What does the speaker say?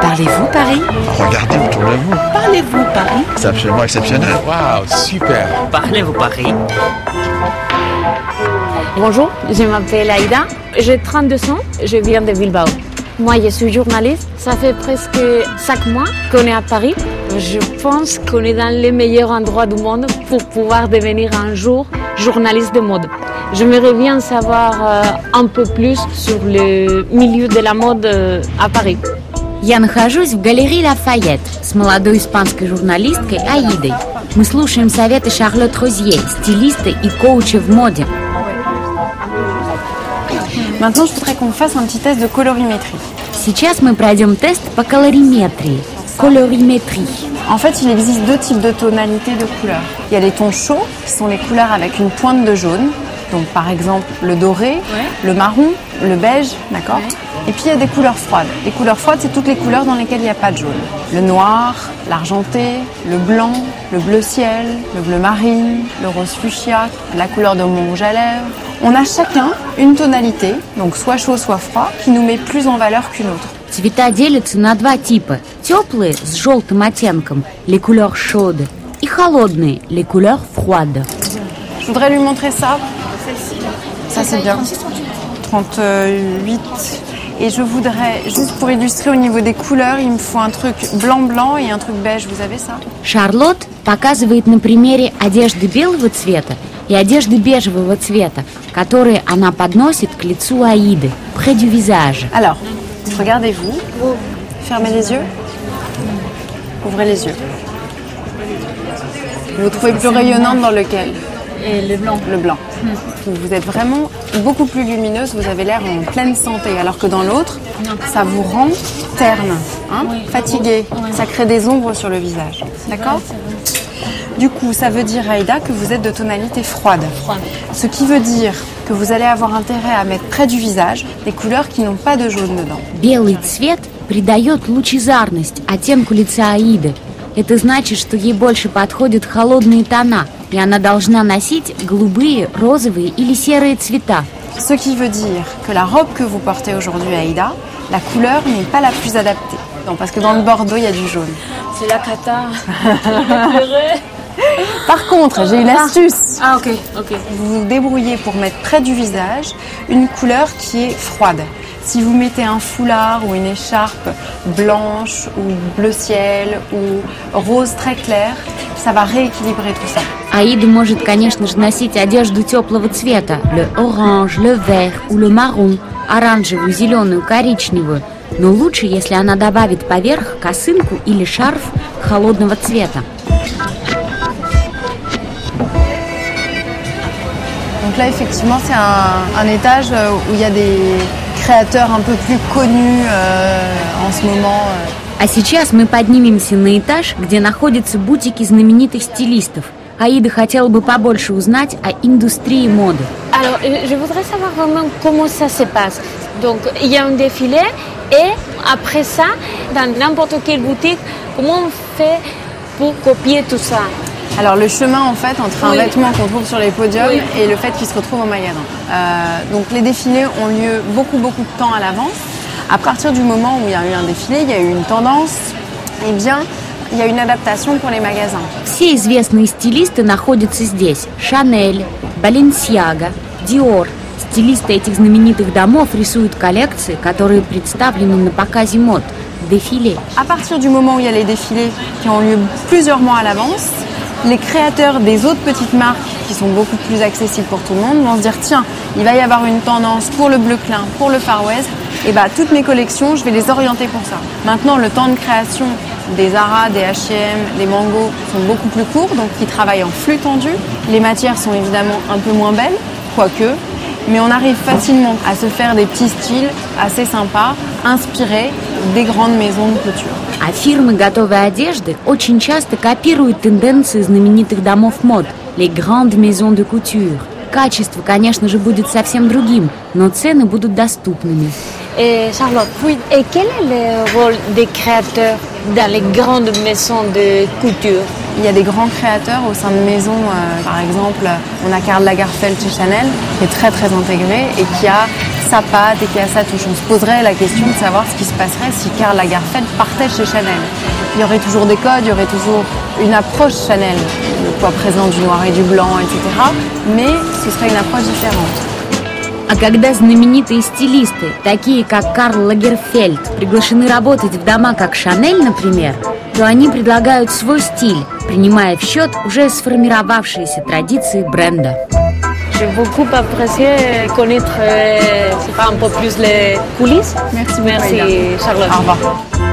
Parlez-vous Paris Regardez autour de vous. Parlez-vous Paris C'est absolument exceptionnel. Waouh, super. Parlez-vous Paris Bonjour, je m'appelle Aïda, j'ai 32 ans, je viens de Bilbao. Moi, je suis journaliste, ça fait presque 5 mois qu'on est à Paris. Je pense qu'on est dans les meilleurs endroits du monde pour pouvoir devenir un jour journaliste de mode. J'aimerais bien savoir euh, un peu plus sur le milieu de la mode euh, à Paris. Я нахожусь в галерее Лафайет с молодой испанской журналисткой Аидой. Мы слушаем советы Шарлотт Розье, стилиста и коуча в моде. Maintenant, je voudrais qu'on fasse un petit test de colorimétrie. Сейчас мы пройдем тест по колориметрии. Колориметрии. En fait, il existe deux types de tonalités de couleurs. Il y a les tons chauds, qui sont les couleurs avec une pointe de jaune. Donc, par exemple, le doré, le marron, le beige, d'accord Et puis, il y a des couleurs froides. Les couleurs froides, c'est toutes les couleurs dans lesquelles il n'y a pas de jaune. Le noir, l'argenté, le blanc, le bleu ciel, le bleu marine, le rose fuchsia, la couleur de mon rouge à lèvres. On a chacun une tonalité, donc soit chaud, soit froid, qui nous met plus en valeur qu'une autre. Цвета делятся на два типа. Теплые с желтым оттенком, les couleurs chaudes, и холодные, les couleurs froides. Je voudrais lui montrer ça. Ça, c'est bien. 38. Et je voudrais, juste pour illustrer au niveau des couleurs, il me faut un truc blanc-blanc et un truc beige. Vous avez ça Шарлотт показывает на примере одежды белого цвета и одежды бежевого цвета, которые она подносит к лицу Аиды, près du visage. Alors, regardez-vous. Fermez les yeux. Ouvrez les yeux. Vous vous trouvez plus rayonnante dans lequel Et le blanc. Le blanc. Vous êtes vraiment beaucoup plus lumineuse, vous avez l'air en pleine santé, alors que dans l'autre, ça vous rend terne, hein, fatigué. Ça crée des ombres sur le visage. D'accord Du coup, ça veut dire, Aïda, que vous êtes de tonalité froide. Ce qui veut dire que vous allez avoir intérêt à mettre près du visage des couleurs qui n'ont pas de jaune dedans. Белый цвет придает лучезарность оттенку лица Аиды. Это значит, что ей больше подходят холодные тона, и она должна носить голубые, розовые или серые цвета. Ce qui veut dire que la robe que vous portez aujourd'hui, Aïda, la couleur n'est pas la plus adaptée. Non, parce que dans le bordeaux, il y a du jaune. C'est la cata. Par contre, j'ai une astuce. ah, ok, ok. Vous vous débrouillez pour mettre près du visage une couleur qui est froide. Si vous mettez un foulard ou une écharpe blanche ou bleu ciel ou rose très clair, ça va rééquilibrer tout ça. Аида может, конечно же, носить одежду теплого цвета. Le orange, le vert ou le marron. Оранжевую, зеленую, коричневую. Но лучше, если она добавит поверх косынку или шарф холодного цвета. Donc là, effectivement, c'est un, un étage euh, où il y a des créateurs un peu plus connus euh, en ce moment. euh. А сейчас мы поднимемся на этаж, где находятся бутики знаменитых стилистов. Аида хотела бы побольше узнать о индустрии моды. Alors, euh, je voudrais savoir vraiment comment ça se passe. Donc, il y a un défilé et après ça, dans n'importe quelle boutique, comment on fait pour copier tout ça Alors le chemin en fait entre un Oui. vêtement qu'on trouve sur les podiums Oui. et le fait qu'il se retrouve au magasin. Euh, donc les défilés ont lieu beaucoup beaucoup de temps à l'avance. À partir du moment où il y a eu un défilé, il y a eu une tendance, eh bien il y a une adaptation pour les magasins. Все известные стилисты находятся здесь. Шанель, Баленсиага, Диор. Стилисты этих знаменитых домов рисуют коллекции, которые представлены на показе мод, дефиле. À partir du moment où il y a les défilés qui ont lieu plusieurs mois à l'avance, les créateurs des autres petites marques qui sont beaucoup plus accessibles pour tout le monde vont se dire tiens, il va y avoir une tendance pour le bleu clin, pour le Far West, et bah toutes mes collections, je vais les orienter pour ça. Maintenant, le temps de création des Zara, des H&M, des Mango sont beaucoup plus courts, donc ils travaillent en flux tendu. Les matières sont évidemment un peu moins belles, quoique, mais on arrive facilement à se faire des petits styles assez sympas, inspirés des grandes maisons de couture. А фирмы готовой одежды очень часто копируют тенденции знаменитых домов мод, les grandes maisons de couture. Качество, конечно же, будет совсем другим, но цены будут доступными. Et Charlotte, Oui. et quel est le rôle des créateurs dans les grandes maisons de couture? Il y a des grands créateurs au sein de maisons, euh, par exemple, on a Karl Lagerfeld chez Chanel, qui est très très intégré et qui a sa patte et qui a sa touche. On se poserait la question de savoir ce qui se passerait si Karl Lagerfeld partait chez Chanel. Il y aurait toujours des codes, il y aurait toujours une approche Chanel, le poids présent du noir et du blanc, etc. Mais ce serait une approche différente. А когда знаменитые стилисты, такие как Карл Лагерфельд, приглашены работать в дома как Шанель, например, то они предлагают свой стиль, принимая в счет уже сформировавшиеся tradиции бренда. J'ai beaucoup apprécié connaître, euh, un peu plus les coulisses. Merci Merci. Charlotte. Au revoir.